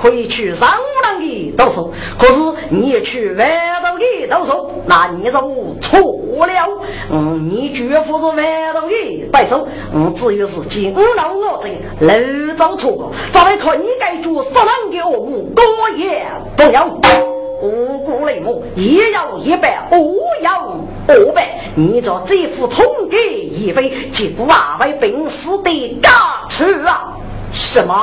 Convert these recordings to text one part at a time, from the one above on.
可以去上郎的到手，可是你也去外头的到手，那你就错了。嗯，你绝不是外头的对手，嗯，只有是金老我这楼走错了，再来看你该做什么的恶母，我也不要。五谷雷木，一要一百，二要二百，你这这副通给一飞，结果啊为本事的嘎出啊！什么？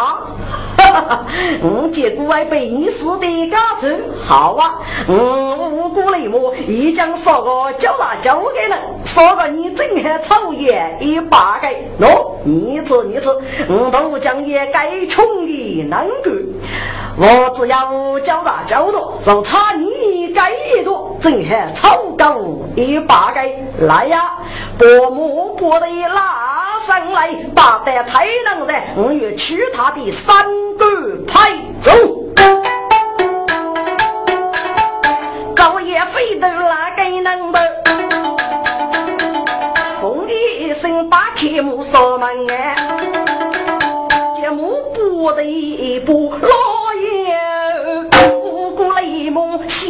嗯，结果还被你死的家族？好啊！嗯，五谷雷木一将说个交大交给了，说个你真还抽烟一百个喏，你吃你吃，我，都将也该穷的难过。我只要交大交多，就差你该一多，正还超高一把个来呀！伯母伯的拉上来，把得太能人，我要取他的三个派走。早也飞到那个能不？轰一声把铁木锁门哎，目不得一步老爷，五谷雷蒙写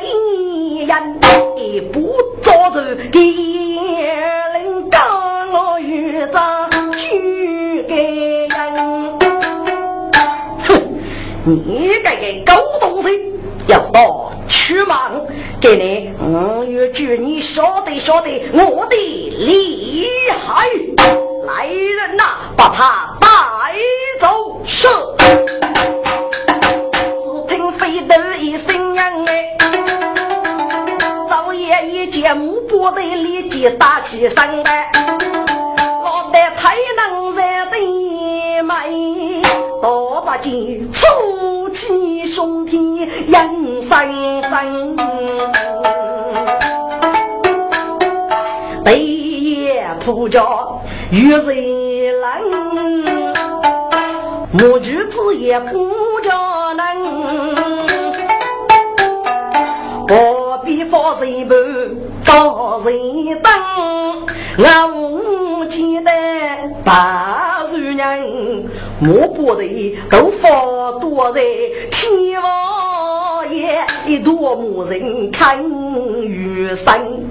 一人，一步走走给人刚我遇着举给人。哼，你这个狗东西，要到去忙，给你我有句你晓得晓得我的厉害，来人呐，把他带走！是。只听飞头一声响哎，早夜一见木不得立即打起身来，我的太能人的美，多扎劲粗气胸体硬生生。北野铺着雨水冷，木具子也铺着冷。何必放谁不放谁灯？俺无记得大树人，莫不得都放多在天王爷，一朵木人看雨声。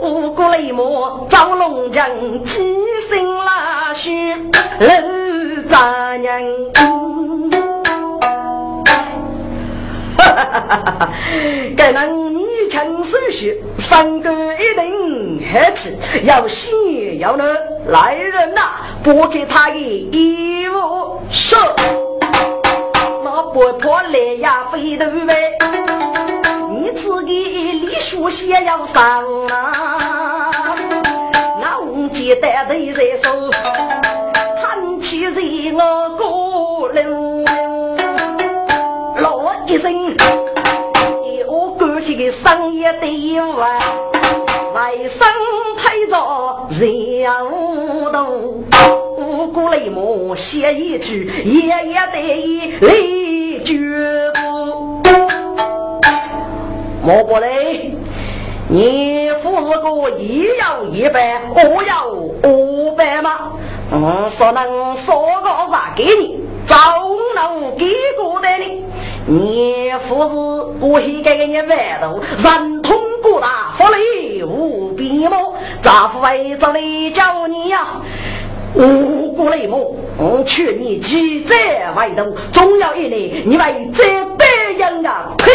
五谷雷木赵龙江，几声拉须楼杂人。哈哈哈哈哈！该人你强手续，三个一定黑气，要喜要乐。来人呐，拨开他的衣服说，那不破来呀飞头呗。你自己李书写要上啊，那无忌带头在手，叹气人我过路。咯一生，我感觉个商业的完，外甥推着人无动，五谷雷木写一句，爷爷得意泪绝不。莫不嘞，你付是个一要一百，我要五百吗？嗯，说能说个啥给你，早能给过的你。你付是我先给你外头，人通过大，福利无边么？咋不为着你叫你呀？五谷雷木，我劝你几在外头，总要一年，你为这百人啊！呸！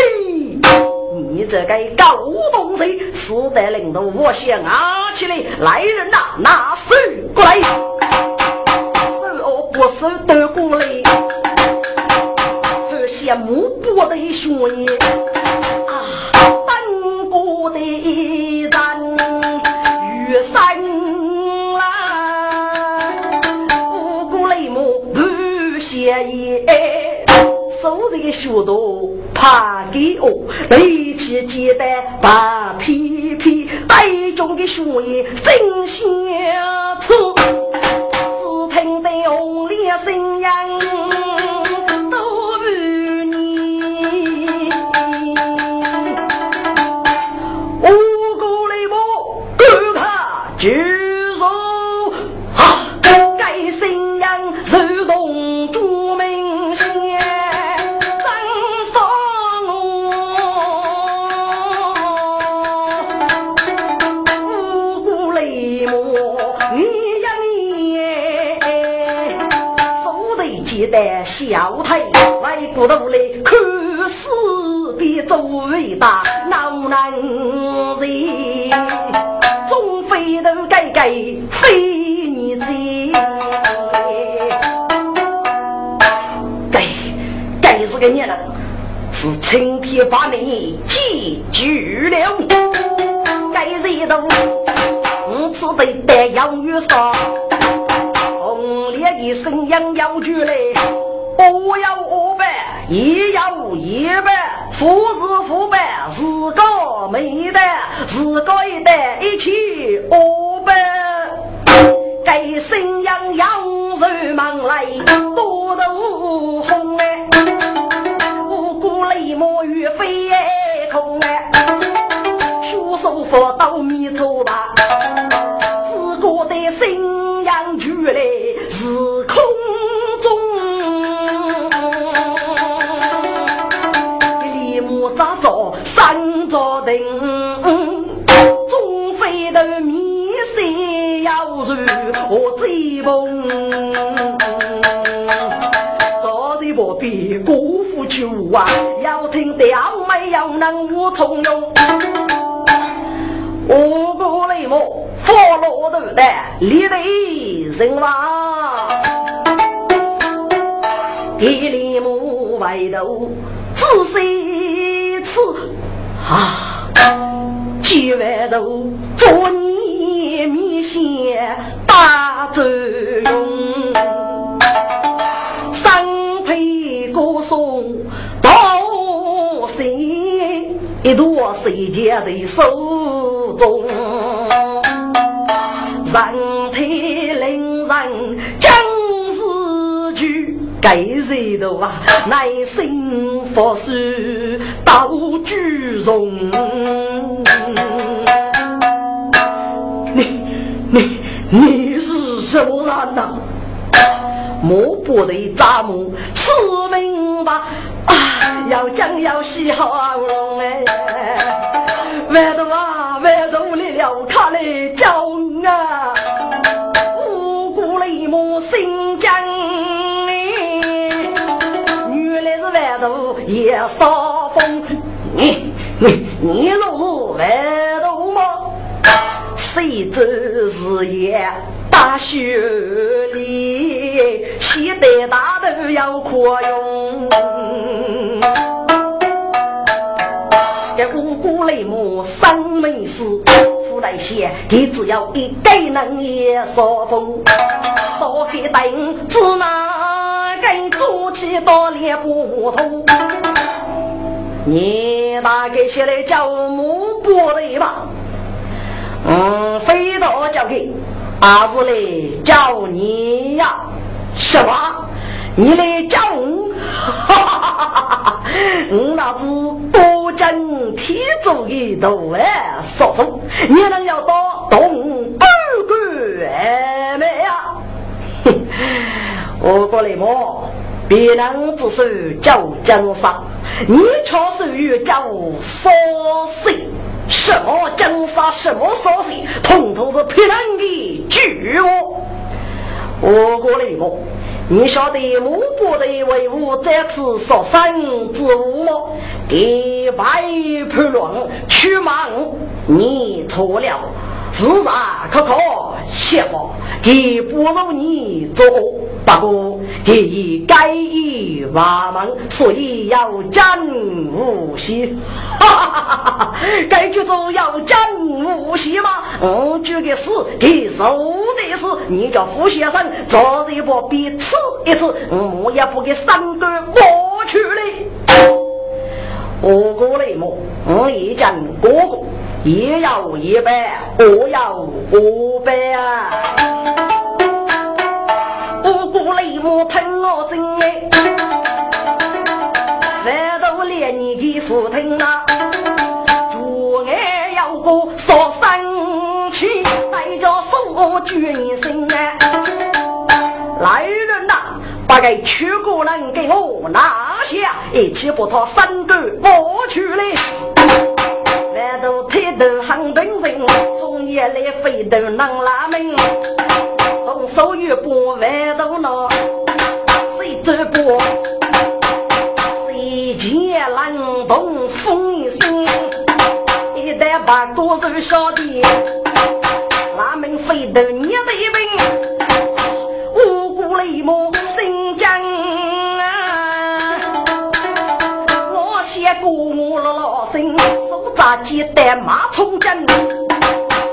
你这个狗东西，死得领头，我先拿起来！来人呐，拿手过来！手哦不手都过来！这些木不的兄弟啊，等过的一人雨伞啦，五谷雷木不写意。手这个学徒怕给我，背起鸡蛋把皮皮带中的血液真相出，只听得红脸声音。小难人，总非头盖盖非你罪。该该是个孽人，是青天把你记住了。该人都，我此辈得养育上，红烈的声音要出来。我要五百，也要一百，富是富百，是高个没得，是个一得一起五百。给新阳阳入门来，多头红哎，五谷雷毛雨飞空哎，书手佛到米走吧，我追梦？朝廷不必辜负求啊，要听调没有能无从容。我过雷么？佛罗头的立地人王，一里木外头仔细吃。啊！几万头做你面线大作用，三配歌颂到心，一朵谁家的手中，人体令人将死去。该人头啊，耐心佛书到举容。你你是什么人呐？莫不得咱们吃明白啊！要讲要洗好容哎，外头啊外头来了，看来叫啊，五谷雷木新疆。也扫风，你你你若是外？谁知是也大雪里，西得大头要扩用。这五谷雷木三没事，富来些，你只要一个能也扫风，多黑灯只拿给做起多脸不通。你大概现在叫木不对吧？嗯，非到叫给，还是来叫你呀？什么？你来叫我？哈哈哈哈哈哈！我那是多金天主的头哎，叔叔，你能要到东半关没呀？哼，我过来么？别人只是叫江山，你却属于叫烧水。什么江山，什么烧水，统统是骗人的巨物。我过来么？你晓得木伯的为伍这次受伤之物吗？给白判乱去忙，你错了。自然可可谢佛，给不如你做，不过给已改以瓦门，所以要讲无锡。哈哈哈哈哈！该剧组要讲无锡吗？我举个事，给说的是，你叫傅先生做一部比吃一次，我也不给三个过去了。我过来么？我一讲哥哥。也要一百，我要五百啊！五谷雷母疼我真哎，万头连你的福腾啊！主爱要过说生气，带着手举一声啊！来人呐！把这曲过人给我拿下，一起把他三个摸去了。万头抬头喊本人，从夜里飞头能拉门。动手一把万头脑，谁走过？谁见冷冻风一声？一旦把多手小弟，拉门飞头你的一我老老身手扎鸡蛋马冲针，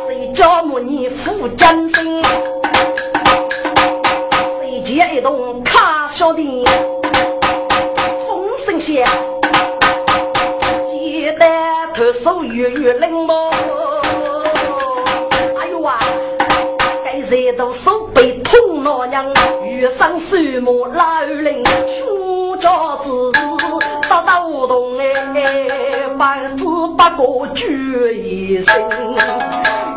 谁叫母你负真心？谁接一动卡小的风声响，鸡蛋头手月月冷么？哎呦哇，该热到手背痛了娘，遇上水母老人出招子。打打无动哎，百子八个举一声，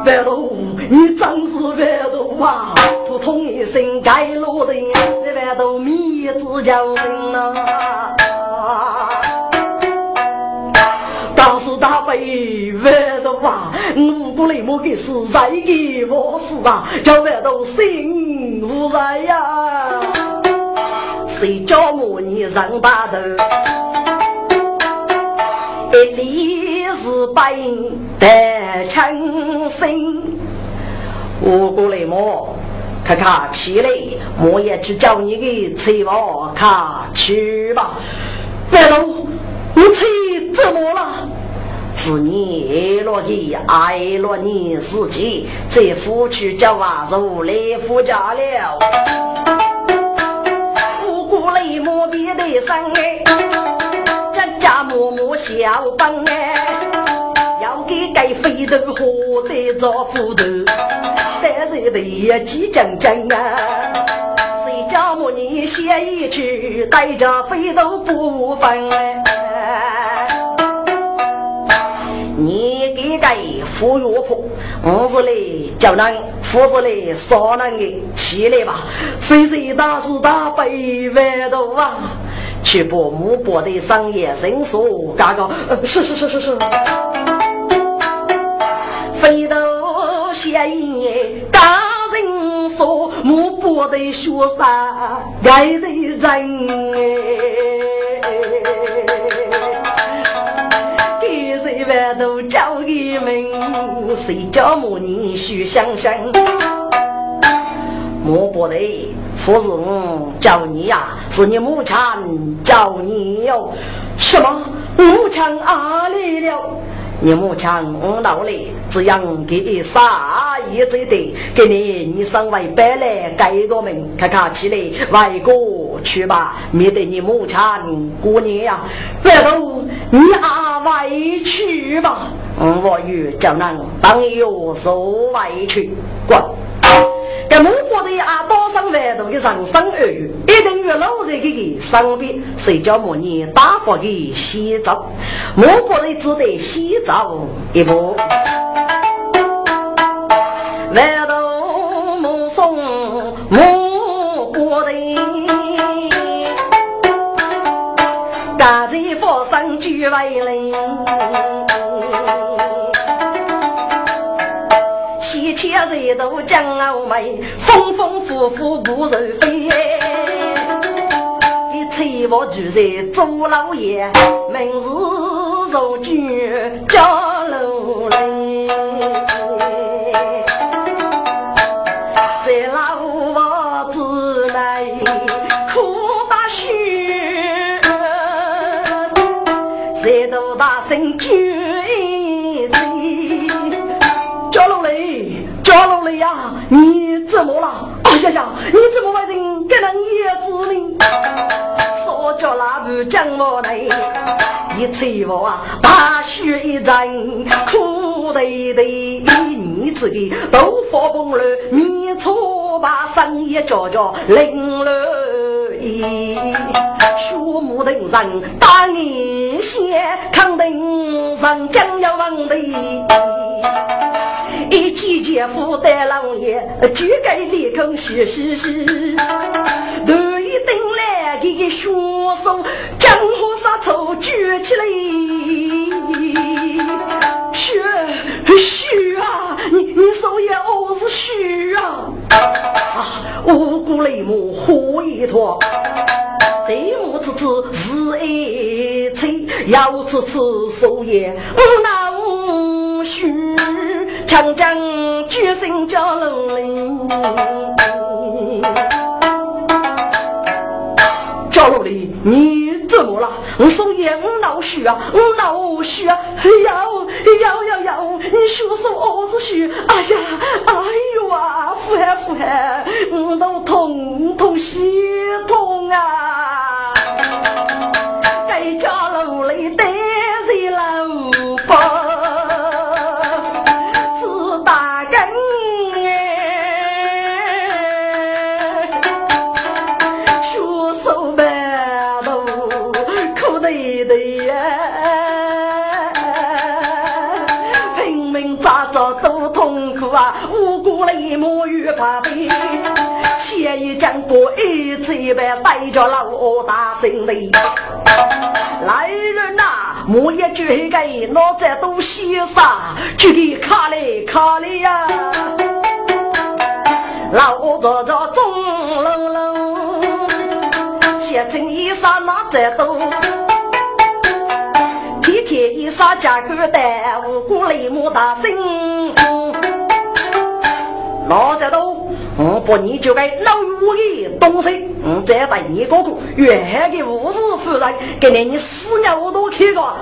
万头你真是万头啊！扑通一声盖落的，这万头米子叫人呐！大是大悲万头啊！五谷雷莫给是谁给我死啊？叫万头心无在呀！谁叫我你上大头？一里是白得称心，我过来么？看看起来，我也去叫你个翠娃看去吧。白龙，你吹怎么了？是你爱了你，爱了你自己，这夫妻叫娃子来夫家了。我过来么？别得生哎。家默默小帮哎，要给该飞头活得着斧头，但是得也急整整啊！谁家母你写一曲，带着飞头不分哎？你给该扶药婆，屋子里叫人，屋子里少人的起来吧！谁谁大是大背万头啊！去把木伯的商业申诉，嘎个是是是是是，飞到县爷大人说木伯的学生爱的人哎，给谁万都交给们，谁叫母你许想想，木伯的。不是我叫你呀，是你母亲叫你哟。什么？母亲啊来了？你母亲老了，只养给你啥一子的？给你，你上外边来盖多门，看看起来外国去吧，免得你母亲过年呀。别动，你啊外去吧。我与叫人当有所外去，滚。这孟婆的啊，多上万度的人生而语，一定与老人给个身边，谁叫莫你大发的洗澡？孟婆的只得洗澡一步，万度目送孟婆的，赶在佛上举为人。千岁都将傲眉，风风火火不人飞。一吹我住在周老爷，明日入居家楼内。在老呀呀，你怎么为人给人叶子呢？说我叫那不讲我来，一催我啊，大雪一阵，苦得得，你自己都发崩了，面错把生意叫叫零了一，树木登上大年线，扛登上将要忘的。一季姐夫带老爷，就该立功是是是。头一登来给双手，江湖杀仇举起来。是是啊，你你手也哦是是啊。啊，五谷雷木火一坨，对木子子是一吹，要吃吃手也无脑虚。长江举身叫龙里，叫龙里，你怎么了？我送烟闹虚啊，我脑血啊！要要要要，你说说儿子虚？哎呀，哎呦啊，呼喊呼喊，我都痛痛心痛啊！该叫龙里得谁老婆？写一江过一次一般，带着老大心里。来人呐，莫一句给老子都写啥？就给卡里卡里呀！老子这钟隆隆，写成一啥哪在都？天天一啥家口袋，五谷里莫大心。老在都，我不你就该老五的东西，我再带你哥哥，远的五十夫人，给你你死鸟都去过。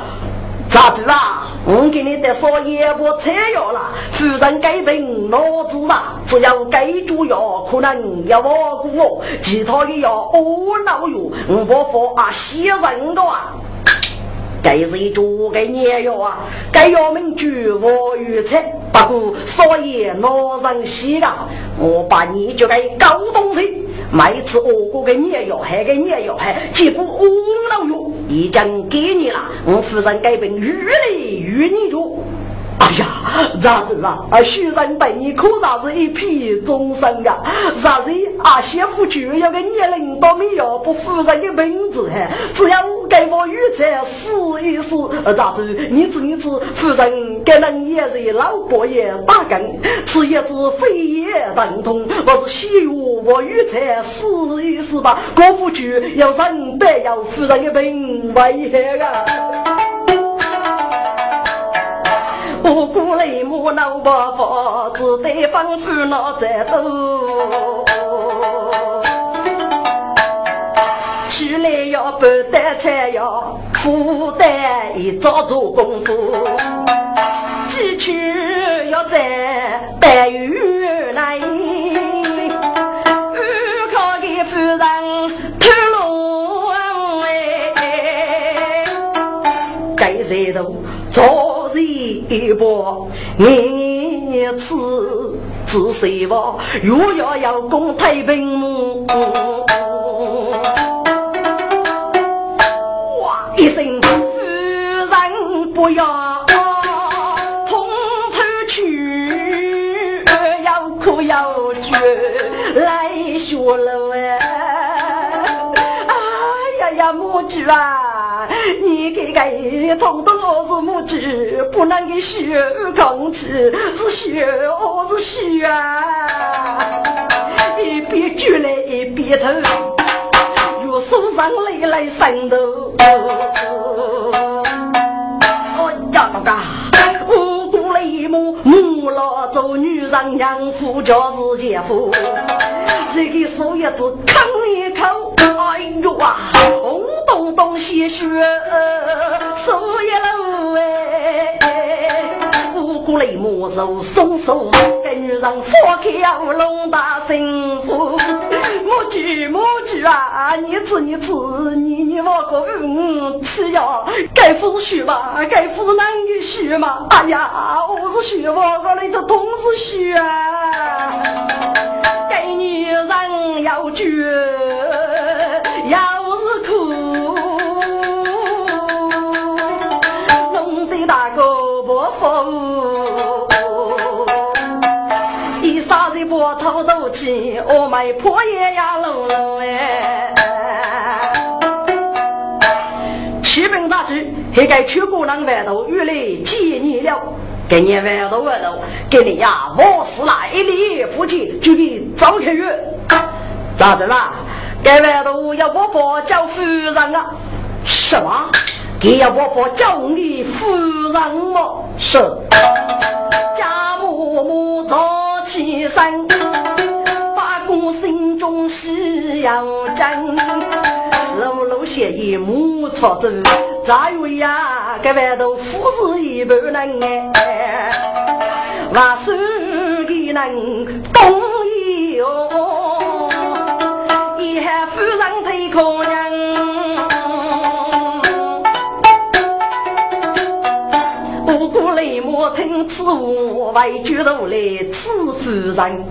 咋子啊？我给你得说也不吃药了，夫人该病老子啊，只要该煮药，可能要我过我，其他的药我老药，我不服啊，牺人的啊。该谁做该年药啊？该药名绝无预测，不过少爷老人稀啊，我把你就该搞东西，每次我过个年药还给年药还，结果我老药已经给你了，我夫人该病愈来愈你多。哎呀，咋子啦？啊，许人对你可咋是一匹终身啊？啥子啊？媳妇就要个年龄都没有，不夫人的名字嘿，只要给我预测试一试，咋子？你知你知，夫人给人也是老伯爷打更，吃一只飞也疼痛。我是希望我预测试一试吧，过不去要人得要夫人的病危险啊！不顾雷母老伯伯，只得吩咐那在都。去来要不得菜要苦得一早做功夫，几去要在白玉来，靠给夫人偷龙哎，该谁都做。一波，一次自谁吧？若要要攻太平，哇一声，夫人不要通头去，要哭要绝来学了哎，母猪啊！你给给通通儿子母子不能给学空气，是学儿子学啊！一边举来一边头，用手上泪来渗透。哦呀，老嘎，五谷雷母母老做女人娘夫就是姐夫，这个手一子啃一口，哎呦啊！东东西西，手一搂哎，五谷雷母手松手，跟女人放开龙大幸福，我举母举啊！你吃你吃，你你我个嗯吃呀！该夫是虚嘛？该夫是男的虚嘛？哎呀，我是虚，我我里头同是虚啊！给女人要绝，一杀人波头都起，我们破也呀隆隆哎！七本大局，还该去过那外头，原来见你了。给你外头外头，给你呀，我死了一礼夫妻就给张开月，咋子啦？该外头要我婆叫夫人啊？什么？给要我婆叫你夫人么？是。家母母早起身，八公心中喜洋真。楼楼写一木错字，咋有呀？该外头富士一般人哎，万寿的人懂意哦，一喊夫人太可人。听此话，为举头来此夫人，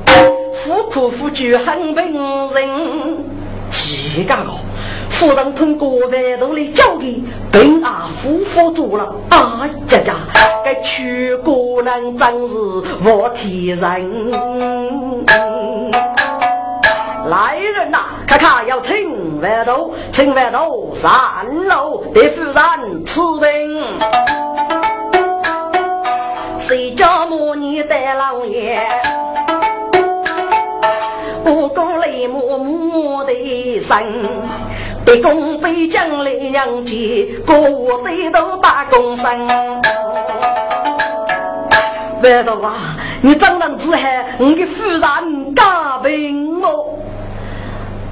夫苦夫惧很平人，几个哦。夫人通过外头来交给，本阿夫妇做了。哎呀呀，该娶姑娘真是我天人。来人呐，看看要请外头，请外头上楼给夫人吃饼。谁叫母女带老爷？不过雷母母的生。北宫北将来娘家，各对头打工生。外头啊，你长大之后，我的夫人加病我，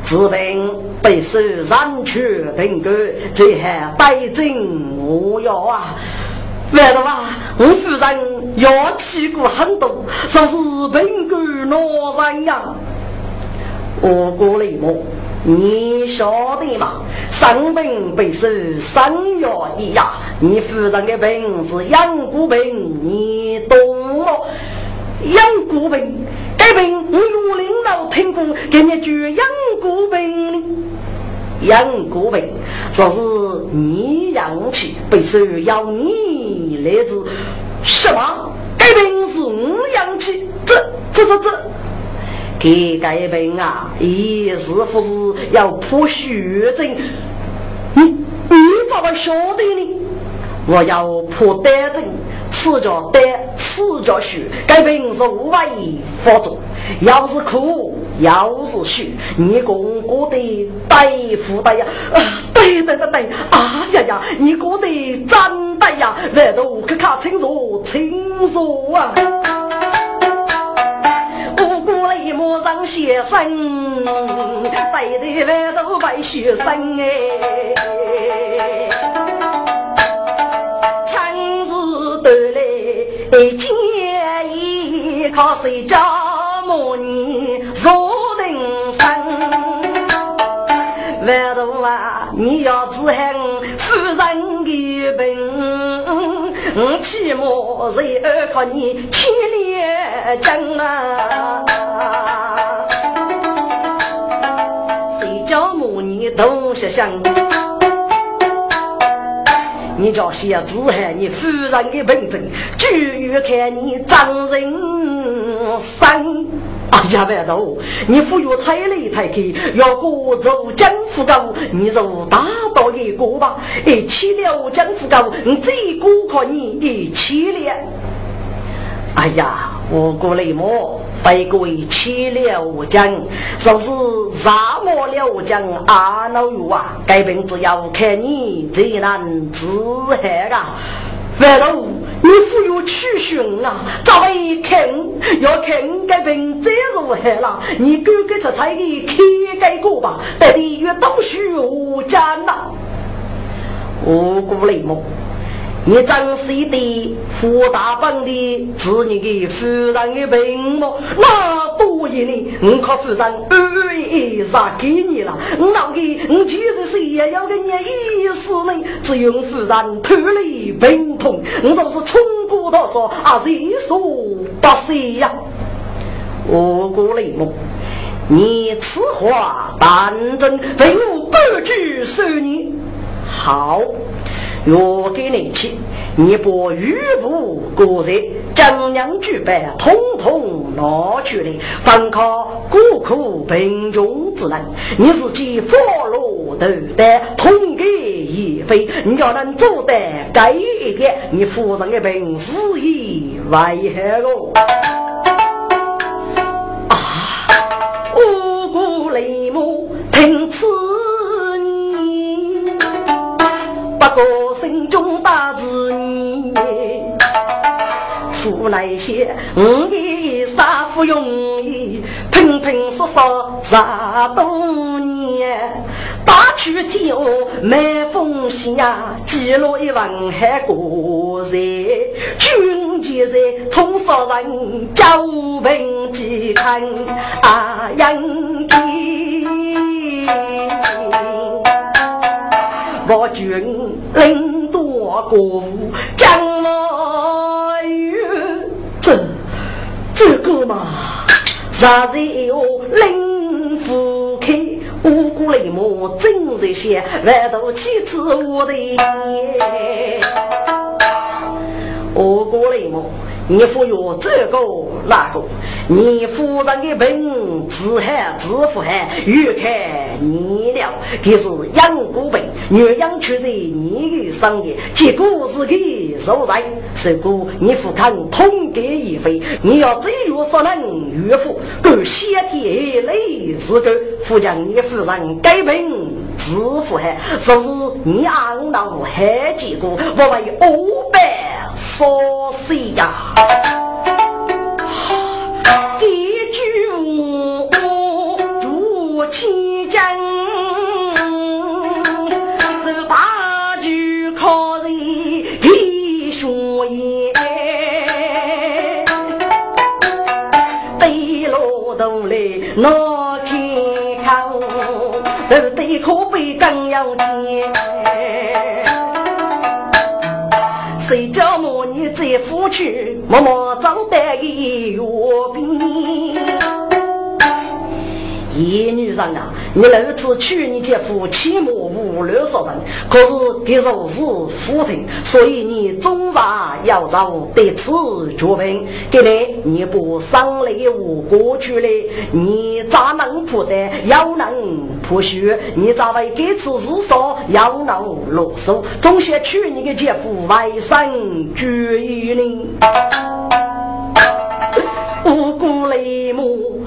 治病被受人去病根，这还百症无药啊！外头啊，我夫人要去过很多，说是病根老人呀，我过来么？你晓得吗？生病被受生药一呀，你夫人的病是养骨病，你懂吗？养骨病，该病我有领导听过，给你句养骨病的。养骨病说是你养起被受要你来自，什么？该病是我养起，这这这这。给改病啊！一是不是要破血症？你你咋个晓得呢？我要破胆症，吃着胆，吃着血，改病是无外发作。要是苦，要是血，你公过得对付的呀？啊，对对对对！啊呀呀，你过得真对呀！外头可看清楚清楚啊！我过来马上先生，带队外头白学生哎，枪子得来建议靠谁家母女坐定身，外头啊你要知恨夫人的病，我起码是靠你千里征啊。谁叫母女都是想，你叫写字喊你夫人的病症，就要看你张人生。哎呀，外头，你忽悠太累太开，要过走江湖高，你就大道一个吧。哎，去了江湖高，你再高可你的起了。哎呀，我过来么？飞过去了江，说是沙漠了江阿老友啊，该病只要看你最难治害啊！外头你忽悠去寻啊，咋会看？要看该病再如何了？你哥哥这才给开改过吧？得地越东虚无江呐！我过来么？你真是的富大本的子女的夫人的病么？那多给你，我可夫人二一杀给你了。我老给，我其实是也要给你一死呢。只有夫人脱离病痛，我就是冲过头说啊，谁说不是呀？我过雷梦，你此话当真？为我不知受你。好，我给你去。你把玉布过热，将娘举办，统统拿出来，方靠孤苦贫穷之人。你自己佛罗头戴，统给一飞，你要能做得改一点，你夫人的本事也为何个？啊！五谷雷母听此过心中大志。出来些，我的杀夫容易，拼拼杀杀十多年，打去天下没风险呀，记录一文还过人，军前在通杀人，交兵几看啊杨吉，我军领多国将来这这个嘛，啥人要领夫开？五谷雷母真热些，万头妻子我的爷，五谷雷母。你服药这个那个，你夫人的病自害自负害，越看你了，可是养过病，越养出在你的生意，结果是给受灾。如果你不肯痛改一回，你要怎样所能岳父，够先天累是个，不将你夫人改病自负害，说是你昂老还结果，我为五百。说谁呀？一句话主千金，是大举靠人一双眼，对路东来闹开口，对可悲更要甜。夫妻，默默长得一月饼。一女人啊，你如此娶你姐夫，起码五六十人。可是给若是夫庭，所以你总然要让对此决定。给你你不生来我过去了，你咋能不得？要能不许？你咋会给此事说要能落手？总想娶你的姐夫外甥决意呢？无辜泪目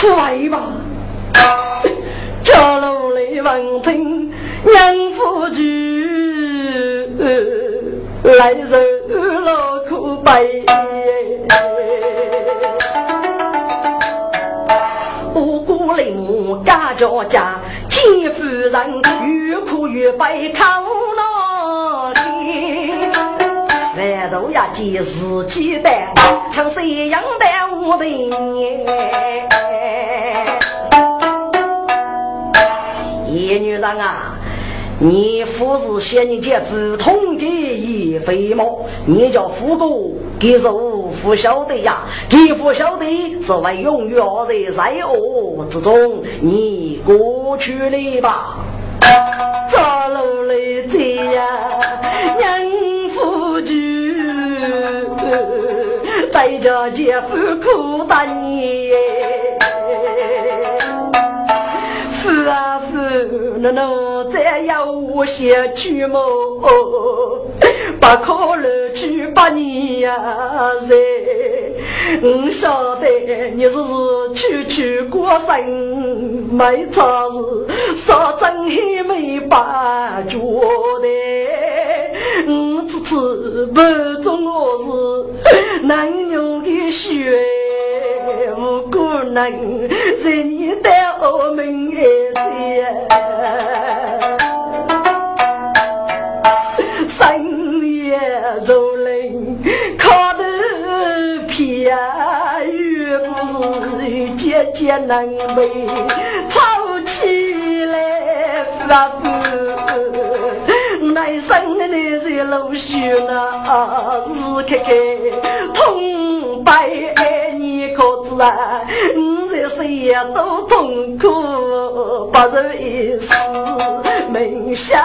快吧！家奴嘞，闻听娘夫句，来人老苦悲。五谷嘞，家家家。见夫人越哭越悲，靠哪里？万头呀，见自己的，像谁样的我的娘？叶女人啊！你父子嫌你姐夫同给一飞毛，你叫夫哥给是不晓得呀？给不晓得是为永远在灾厄之中，你过去了吧？咋路来这呀？娘夫就带着姐夫苦大年。是啊是，那侬再要我些去么？不可能去把你呀噻！我晓得你是去去过生没差事，啥真还没把觉的。我只次不中我是男女的血，无可能在你的深夜走林，靠头偏又不是姐姐难为，吵起来发福。生的那些老朽啊，是刻刻痛悲爱你可知啊？五十岁也都痛苦。不如一世梦想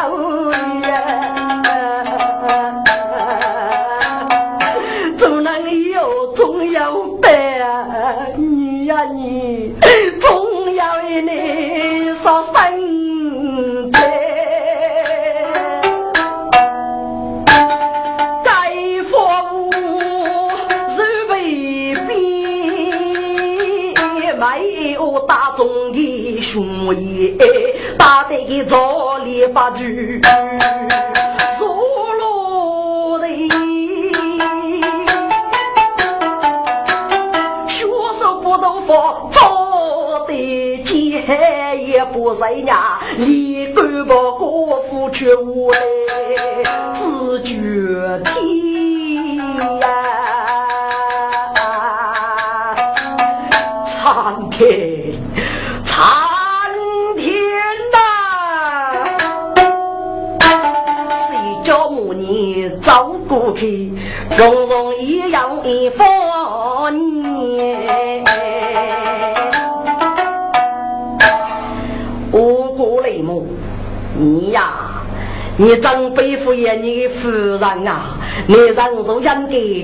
呀。你总要为你说生的雄业，打得个早里八句。做的奸也不认呀，你干不过夫却无赖，自觉天走过去，从容一样一放你。你呀，你真背负也你的夫人啊！你人做应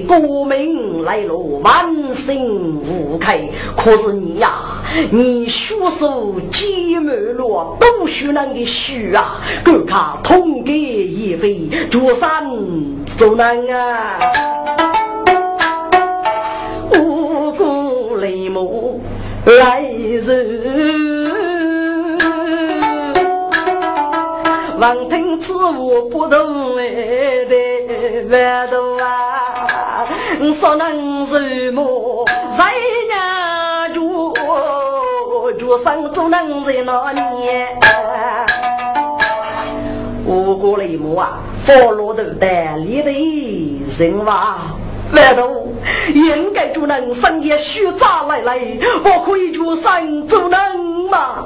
该国民来路万幸无开。可是你呀，你学手积满了读书人的书啊，够看通给一回，做三做难啊！五谷雷木来人。望听此话不动哎万度啊！说能什么？谁呀？就就生做能在那年？五个雷母啊，佛罗头带里的人话，万度应该就能生也虚杂来来，我可以就生做能吗？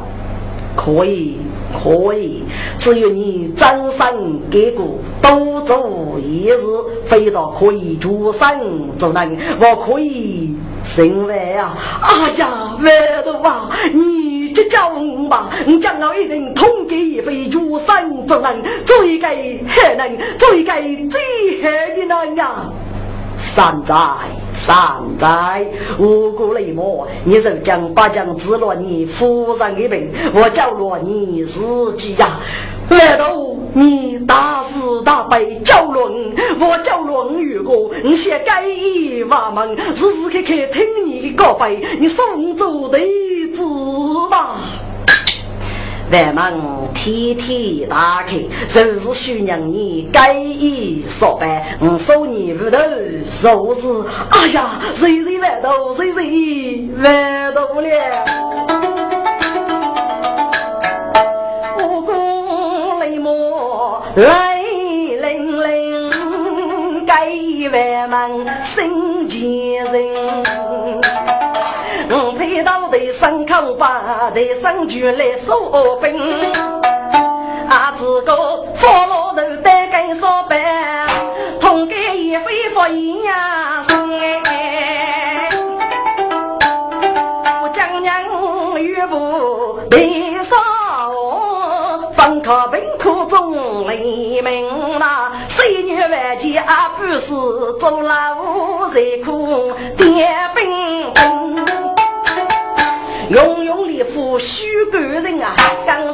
可以。可以，只有你真身给过，多做一日，飞到可以出生做人，我可以成为啊！哎呀，万都啊，你这叫我吧，你将来一定统给飞出生做人，做一个好人，做一个最好的人呀！善哉善哉，无辜雷魔，你手将八将治了你夫人的病，我叫了你自己呀！难道你大是大悲叫论？我叫论如果你先改一万门，时时刻刻听你告白，你送走的子吧。万门天天打开，就是徐娘你改衣说办。我收你屋头收拾，哎呀，谁谁万多，谁谁万多了。我公雷魔来到得上口把得上去来收兵，啊，这个佛老头单根烧板，痛改一回复一呀生，我将娘岳父悲伤，分开贫苦中黎明呐，岁月万劫不是做老在苦点兵。庸庸立夫须感人啊，刚柔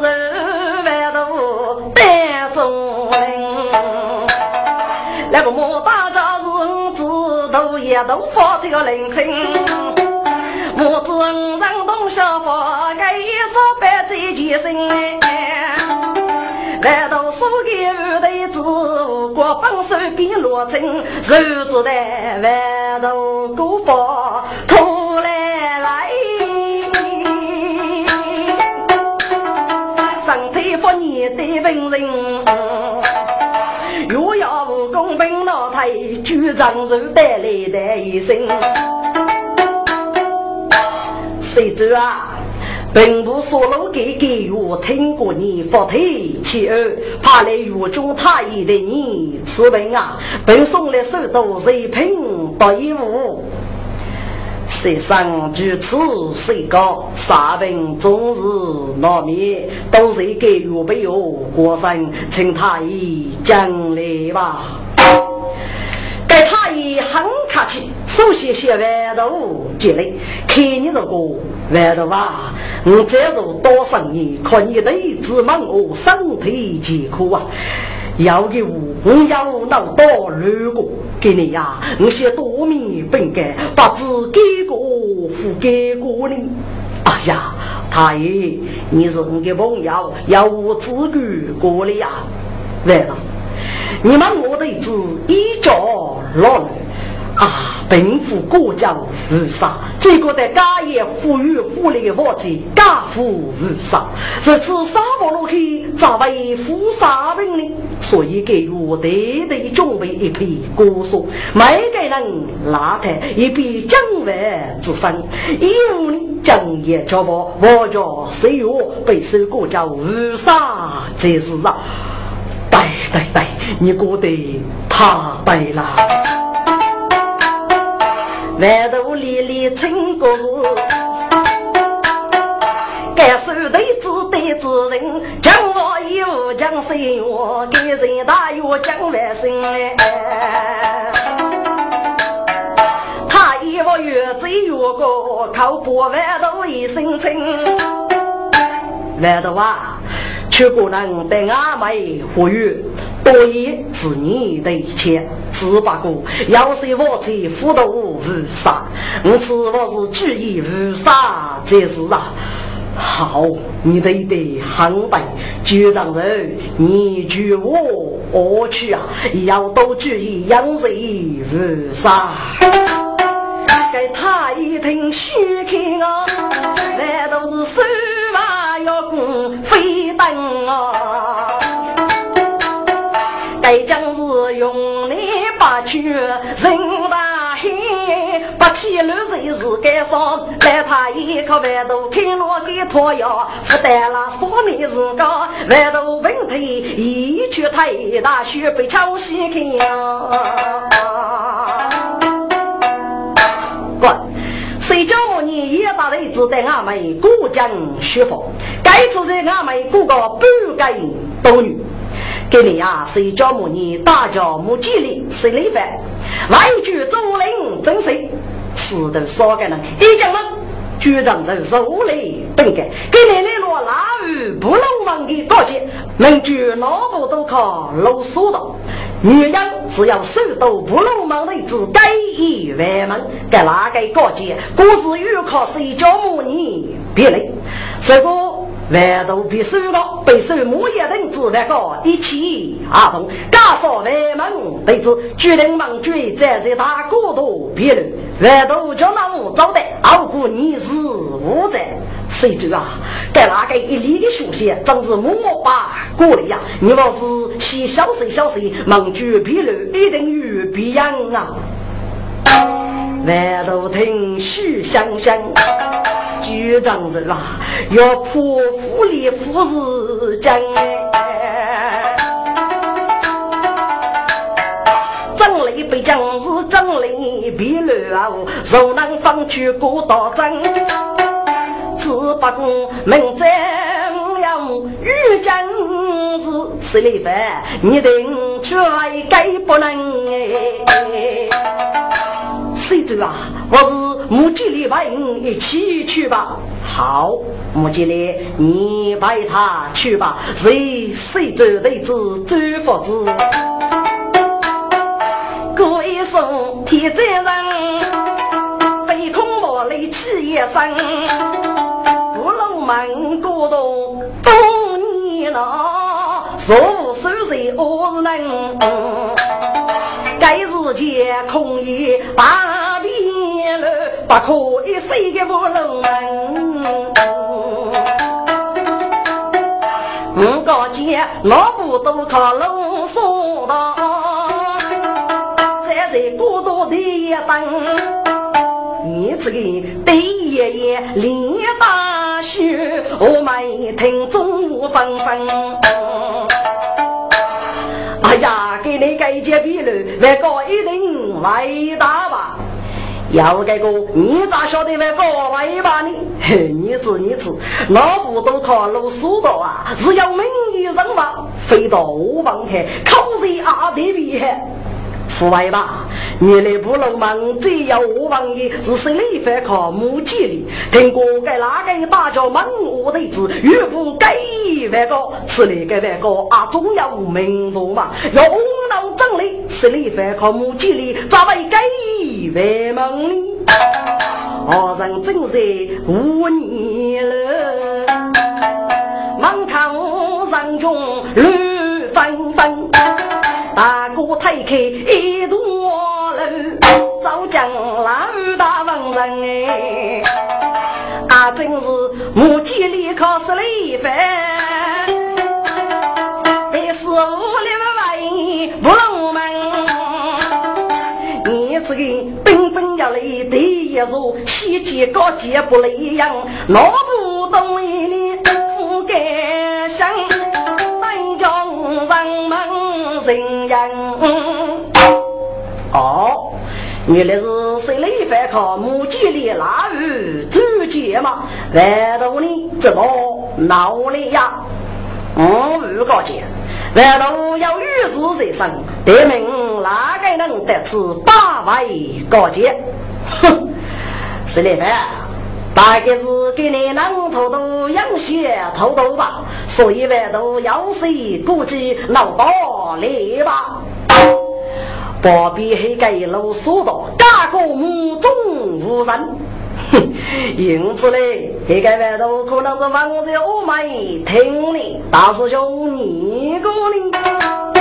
万度单中人。那个莫大家是五子都也都发条人情，莫尊人动小法，该一说百在前身。难道说给二代子，国帮手比罗真，手指的万度过法，徒的文人，若要武功本老太，举长寿带来的一生。谁知啊，并不所路给给我听过你发推其二，怕来狱中太医的你此病啊，并送来手多水品不一物。世上如此谁高，杀病终日难免，都是给予备有国生，请太医讲来吧。该太医很客气，首先先万头进来，看你这个万头啊，我再做多生意，看你的一只忙我身体健康啊。要给我，我要闹到如果给你呀，我先多米本该把字给过，付给过你。哎呀，太爷，你是我的朋友，要我自己过你呀。完了，你们我的子一家老人。啊！贫富国家无啥，这个在家业富裕富丽的房子，家富无啥。这次沙漠落去，咋为富杀兵呢？所以给我得得准备一批果蔬，每个人拿他一笔将万之身。以后呢，将业交保，我家岁月备受国家无啥这是啊！对对对，你过得太对了。外头里里称个是，该手头子对子人，将我有将谁我给人大约将万生哎。他一个月只有个靠不外头一身轻，外头啊，去过人对阿妹呼吁。多言是你的一切，只不过要是我才糊涂无啥，我此我是注意无啥这事啊。好，你得得很白，局长人，你举我我去啊，要多注意养谁无啥。给他一听虚看啊，那都是手把要工飞灯啊。人大黑，不起楼谁是该上？来他一口外头开罗给托药，不带了说你是个外头问题，一去太大雪被敲西开滚！谁叫我你也把日子带俺们过江学佛？该次在俺们过个半个多女。给你呀，谁叫母你大叫母鸡里谁来饭？来一句中令真谁？吃的少个人，一讲了，局长人手里本该给你来落腊鱼不漏网的高级，名句脑部都靠露手的。女人只要手都不露网的只该一万门，给哪个高级？故事又靠谁叫母你别来？这个。万都比收了，被收木一人子万个一起阿同，加上万门弟子，决定忙追在这大国度别人，万都叫那我招待，熬过你是无在。谁知啊？该那个一粒的书写，真是默默把过来呀！你若是先小声小声，忙追别人，一定有别样啊！万都听许香香。局长人啊，要破府里富士江整理被将士整理别乱，若能放去过道真，只不过明正要遇将士十里分，你定绝该不能哎。谁走啊？我是木吉里派人一起去吧。好，木吉里，你陪他去吧。谁谁走得子走佛子？过一声天灾人，被空我来起一声。不龙门古洞多年了，若无守谁何是能？该日间空也大变了，不可一世的不龙门。五个姐老不都靠龙说道，站在孤独的一等，你这个对爷爷连大许我们听众纷纷。哎呀，你一件比论，外国一定伟大吧？要这个，你咋晓得外国伟大呢？你知你知，老不都靠路书的啊，是要名义人嘛，飞到我方去，考试阿弟厉害。父外吧，你那部龙门只要我王爷是心里反靠母鸡里，听过该哪个大叫门我的子，岳父该万个，此里该万个啊，总要名度嘛，要红脑整理，心里反靠母鸡里，咋会该万门呢？二人真是无年了，满看人中。大哥推开一座楼，早将老大文人哎，啊真是母鸡里考试了一番，第四五六位不入门，你这个纷纷要来第一座，细节高级不一样，脑不懂人样哦，原来是谁来反抗母鸡里拉鱼主角嘛？万多呢，怎么闹了呀？嗯，五个节，万多要与世在生，得名哪个能得此八位高节？哼，谁来反？大概是给你能偷偷养些偷偷吧，所以万多要谁估计闹大力吧。不必黑盖楼说道，家国目中无人。哼，因此嘞，黑盖万多可能是放在我们听哩。大师兄，你个呢？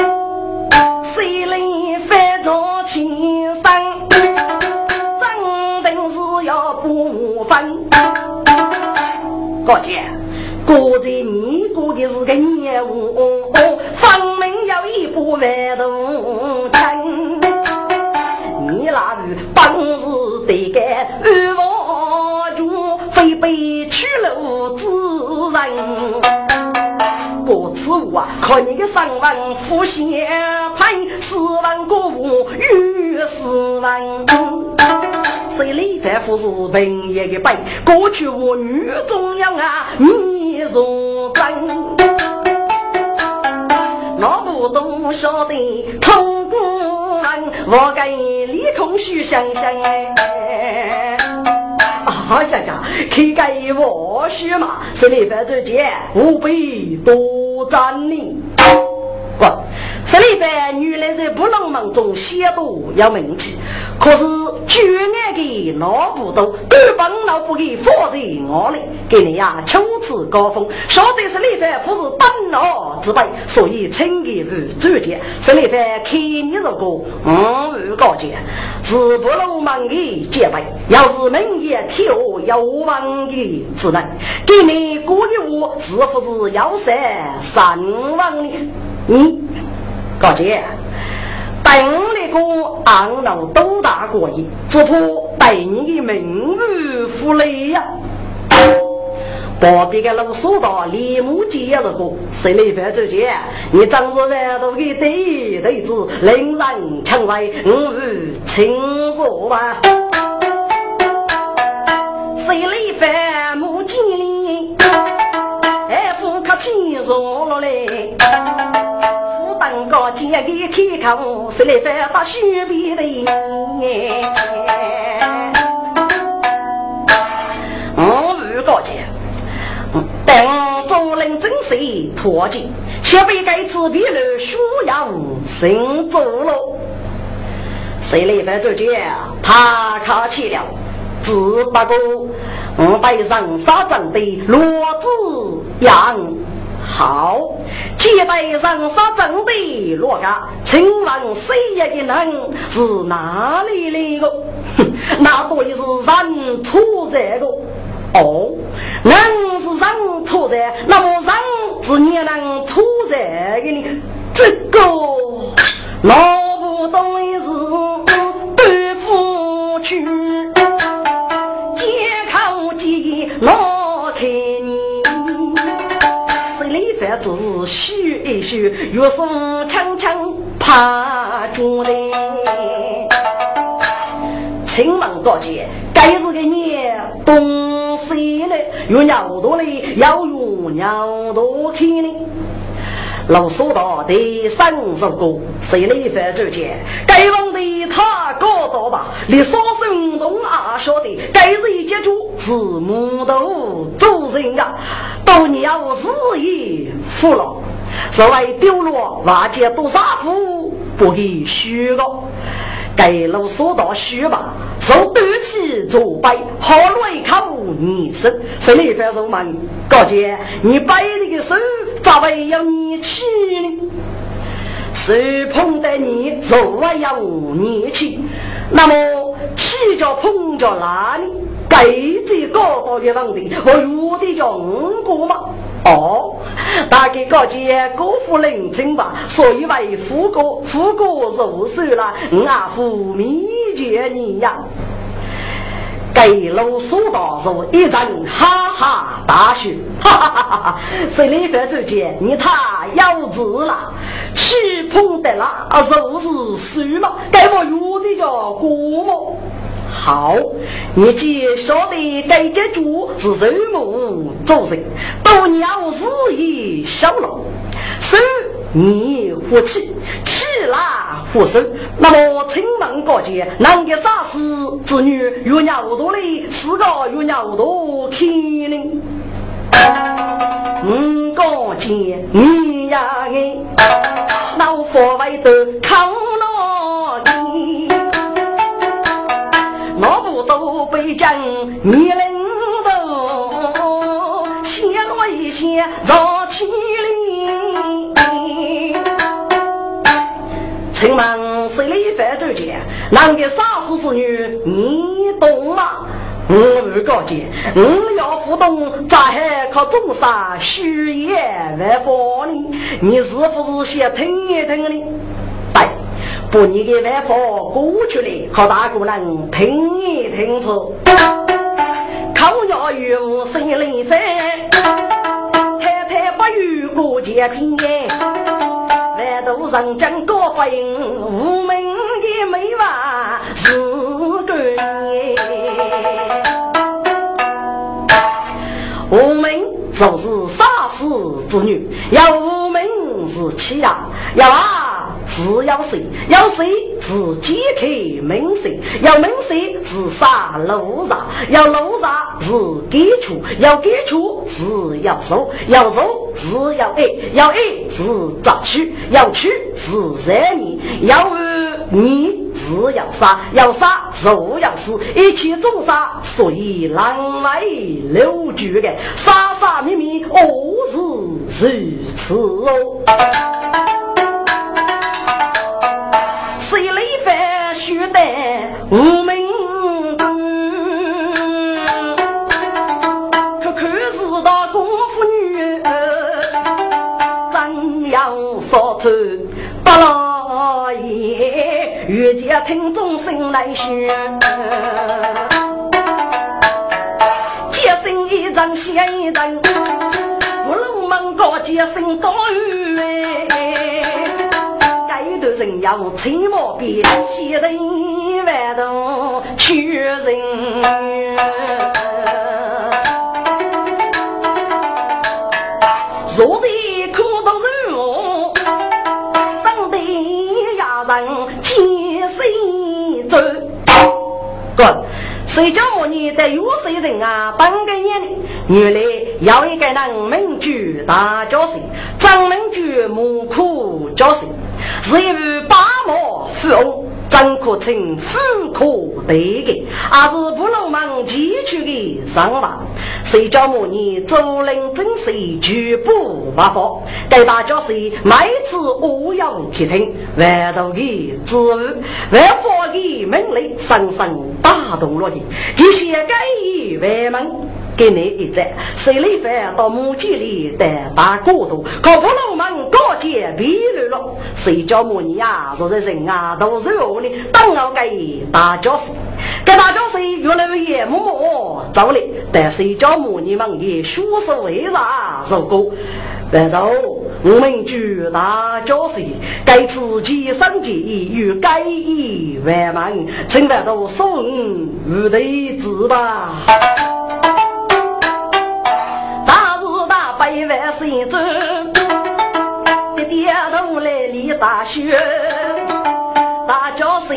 谁来翻着青山？要不分，高姐，哥在你过的是个业务，分明要一步万度成。你那是本事得干，二王主非被取路之人。我此物啊，看你个三万富先派四万国物与四万，谁李凡夫是平一个辈，过去我女中央啊，你若真，那不都晓得通过我给李空虚想想哎。哎呀呀，去给我学嘛！是里凡之间，无比多赞你。不，这里凡原来在不能门中写读有名气，可是居然的脑部都根本脑不给放在我里，给你呀初次高峰，晓得是里凡不是本脑之辈，所以称给为主角。是里凡看你这个五五高阶，是不能门的结拜，要是门也跳有望的之能，给你过的我是不是要三三万呢？嗯，高姐，等那个安老多大过瘾，只怕对你的名誉负累呀。旁边的老说道：“李木杰这个谁来办这件？你真是万多的对对子，令人称为我亲说吧。谁来办木杰哩？哎，不客气说了嘞。”当个姐给开口，谁来翻把雪碧的？我五个姐，等做人真是脱节，小辈该吃皮了，需要生做了。谁来翻这件？他客气了，只不过我带上沙镇的罗子阳。好，接待人杀真的罗家，请问谁一个人是哪里来的？那对是人出在的。哦，人是人出在，那么人是你能出在的呢？这个老不懂的是对付去，嘘一嘘，月松轻轻爬住来。青芒高洁，该是给你东西嘞，有鸟多嘞，要用鸟多看嘞。老说道的三首歌，谁来翻这件？该王的他高道吧？你所生动啊，晓得？该是一接触是木头做人啊，都你要日夜服了，所谓丢了瓦解多少副，不给虚个。该路说道虚吧？受端起作碑，好了一口泥生，谁来犯什么？高姐，你摆那个手。咋会要你去呢？谁碰得你，就要你去。那么起着碰着哪里？给这高道的问题，我有的叫五个吗？哦，大概高姐辜负人情吧，所以为富哥富哥入手了，我负面见你呀。给路说道是一阵哈哈大笑，哈哈哈哈哈！谁来犯这件？你太幼稚了，气碰得啦，肉是水嘛？给我有的叫过么？好，你既晓得该接住是什么做人，都鸟日夜小了，生。你不气，气啦不生。那么青门高洁，男的杀死子女，有鸟多嘞，四个有鸟多看呢。五高洁，你呀哎，老佛为的靠老都被将你领导，先为先早起请问谁来犯这件？男的杀死子女，你懂吗？我不告诫，我要互动，咋还靠种啥虚言万方呢？你是不是先听一听呢？对，把你的万方过去了，好大个人听一听去。靠要有谁来犯？太太不与过节平安。万都人将高分，无名的美娃是个耶。无名就是杀死之女，要无名是妻呀，要啊。是要谁？要谁是解开门神？要门神是杀路杀？要路杀是给出？要给出是要收？要收是要爱？要爱是杂取？要取是善念？要你是要杀？要杀就要死？一切众杀，所以狼来留住的，杀大秘密，何是如此哦？无名根，可看是大功夫女，真要说出大老爷，越见听众心来悬，接生一张先一张，不能门高接生高哎。都人要吹毛笔，写人万动屈人。若是苦读书，当得压人千岁走。哥，谁叫我你的有谁人啊？当个年龄，原来要一个人民举大教授，张民举木苦教授。是一位八毛富翁，真可称富可敌的，还是不老忙崎岖的生活。谁叫我你做人真是绝不发发？该大家是每次我要去听，万头的滋味，万法的门里深深打动了你，一些改以为门。给你一赞，谁来犯到母鸡里的大过度，可不能门高阶比乱了。谁叫母你呀？说这人啊，都是我的，当我给大教师，给大教师越来越默默走了。但谁叫母你们也学识为啥？如果白头，我们举大交税，该自己生计与该以万忙，请白头送五对子吧。万心中，一点头来立大雪。大叫声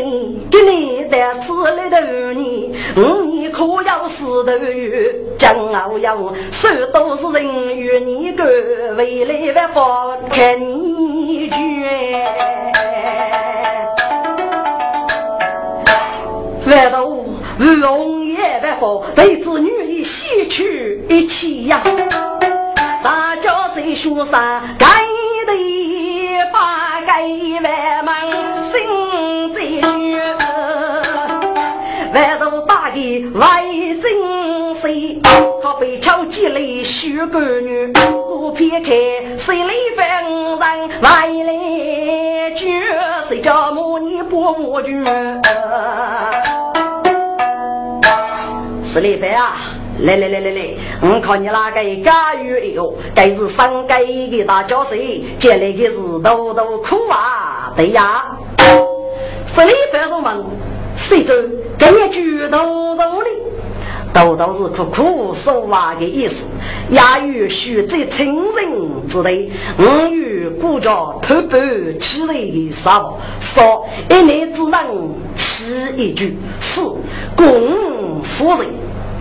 给你带吃来的你，五年可要死头月，骄傲呀！手都是人与你个，未来万法看你卷。万道无红也万法，对子女已西去一起呀！大叫声说啥？该得把该万门心。万头大的外精神，好被敲击来许个女，我撇开谁来犯人，外来就谁叫母女不母女？是李凡啊，来来来来来，我看你那个家有哟，该是上街的大教师，接来的是多多苦啊，对呀。是李凡说问。谁知跟你举头头的，头头是苦苦说话的意思，也有许在亲人之内，我与国家偷白欺人的杀戮，说一年只能起一句是公夫人，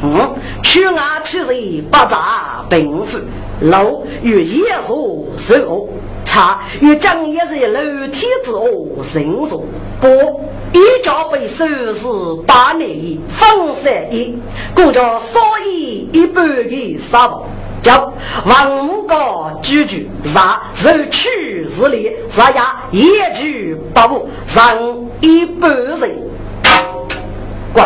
嗯，去外欺人不杂并非老与野兽受恶，差与将一日楼梯之恶人说不。一家被收拾八年一分三一，国家所以一半的杀戮，叫王高居居，杀受取日力，杀压一举不误，让一半人。滚！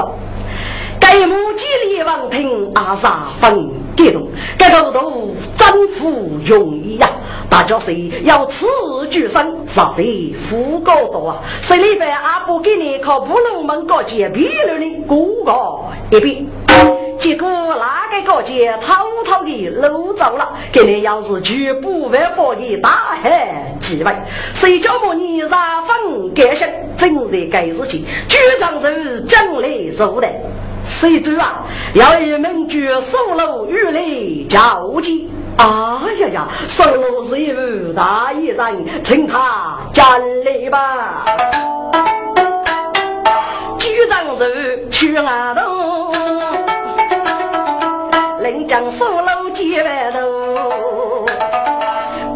该母鸡里王庭阿杀分感动，该头头征服容易呀。大家谁要此举身，啥谁富高多啊？谁里边阿不给你靠不龙门高阶比了的过高一比，结果那个高阶偷偷的漏走了。给你要是举不万法的大汉几位，谁叫我你杀分改姓？正在改事情，局长是将来做的。谁知啊？要一门举上楼遇来交接。啊呀呀！上楼是一位大医生，请他进来吧。局长走去外头，临江上楼接外头，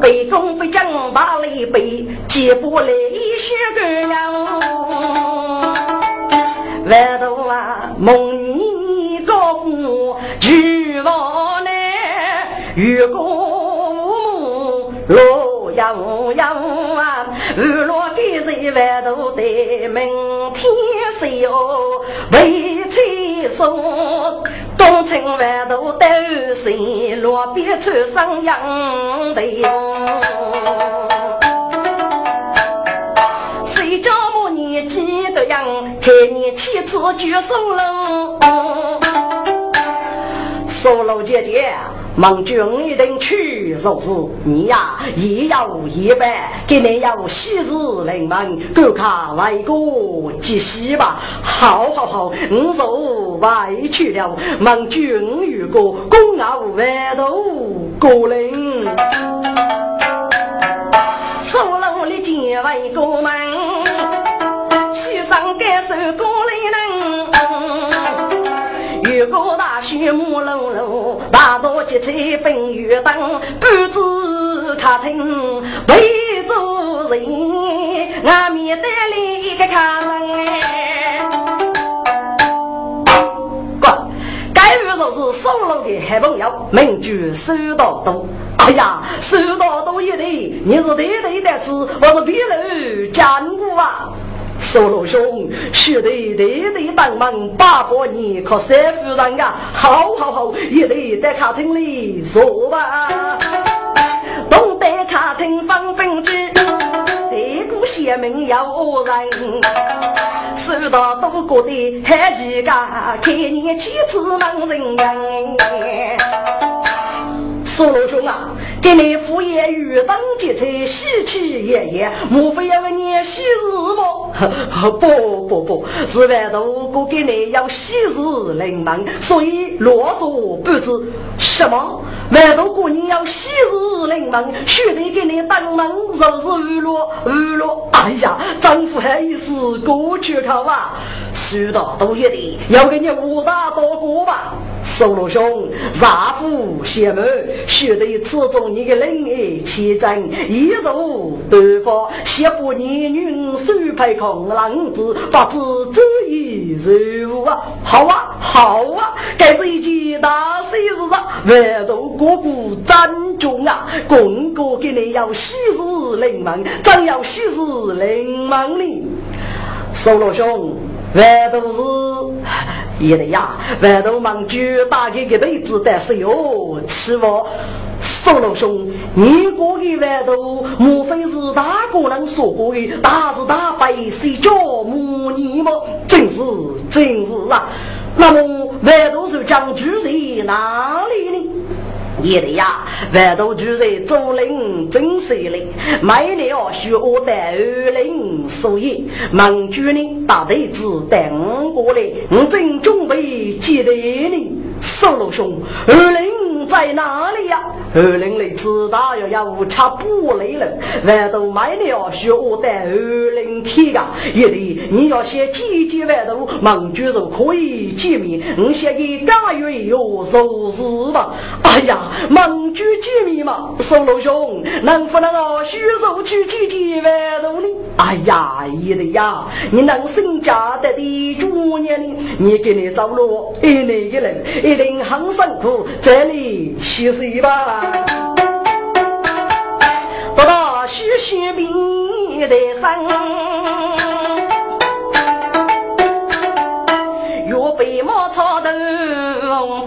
北宫北将把礼背，接不来一些个样。外头啊，梦你高呼举王呢。月宫洛阳阳啊，日落给谁万头的明天谁哦？为妻送东城万头都是落边穿上阳的哟。样，看你妻子就送了，送了姐姐。孟君一定去做事，你呀也要一般，给你要喜事临门，赶快为国积喜吧！好好好，我走外去了。孟君如果公傲外头过人，收了你见为国门，上该受过来人。越过大雪木隆隆，大道急车奔月灯，半子客厅围着人，俺面带来一个客人哎。哥，该遇说是收了的好朋友，名句收到多。哎呀，收到多一对，你是对对的吃，我是别人见过啊。苏老兄，须得对对帮忙把活你可三夫人啊！好好好，也得在客厅里坐吧。东得客厅放冰机，这个县门要人。收到多过的还几个，看你妻子忙人样。苏老兄啊，给你敷衍玉灯结彩，喜气洋洋，莫非要问你喜事吗？不不不，是外头哥给你要喜事临门，所以落座不知什么。外头过年要喜事临门，须得给你登门，就是娱乐娱乐。哎呀，丈夫还是过去看吧，许多都约定要给你武大多过吧。苏老兄，杀父贤母，须得此中你的冷爱气正，一如对方，先不年女手拍空浪子，不知这一如啊！好啊，好啊，该是一件大喜事啊！万头哥哥占中啊，公哥给你要喜事临门，真要喜事临门呢。苏老兄，万都是。也得呀，外头忙就打开个被子，但是哟，吃我苏老兄，你过的外头，莫非是大个人说过的大是大白谁叫母你吗？真是真是啊！那么外头是将住在哪里呢？也得呀，外头住在竹林真水里，每年学我带二零所以忙主呢大队子等过来，我正准备接待你，苏老兄，二零在哪里呀？二零里次大约要差不累了，外头每年要需我带二零去的，也得你要先几几外头忙主就可以见面，我先给家月有收拾吧。哎呀！盟主见面嘛，宋老兄，能不能哦，徐州去见见外头呢？哎呀，也得呀，你能生家的的主年呢？你给你走路，一年一人一定很辛苦，这里歇息吧。不到徐徐病的生，月被莫草头灯。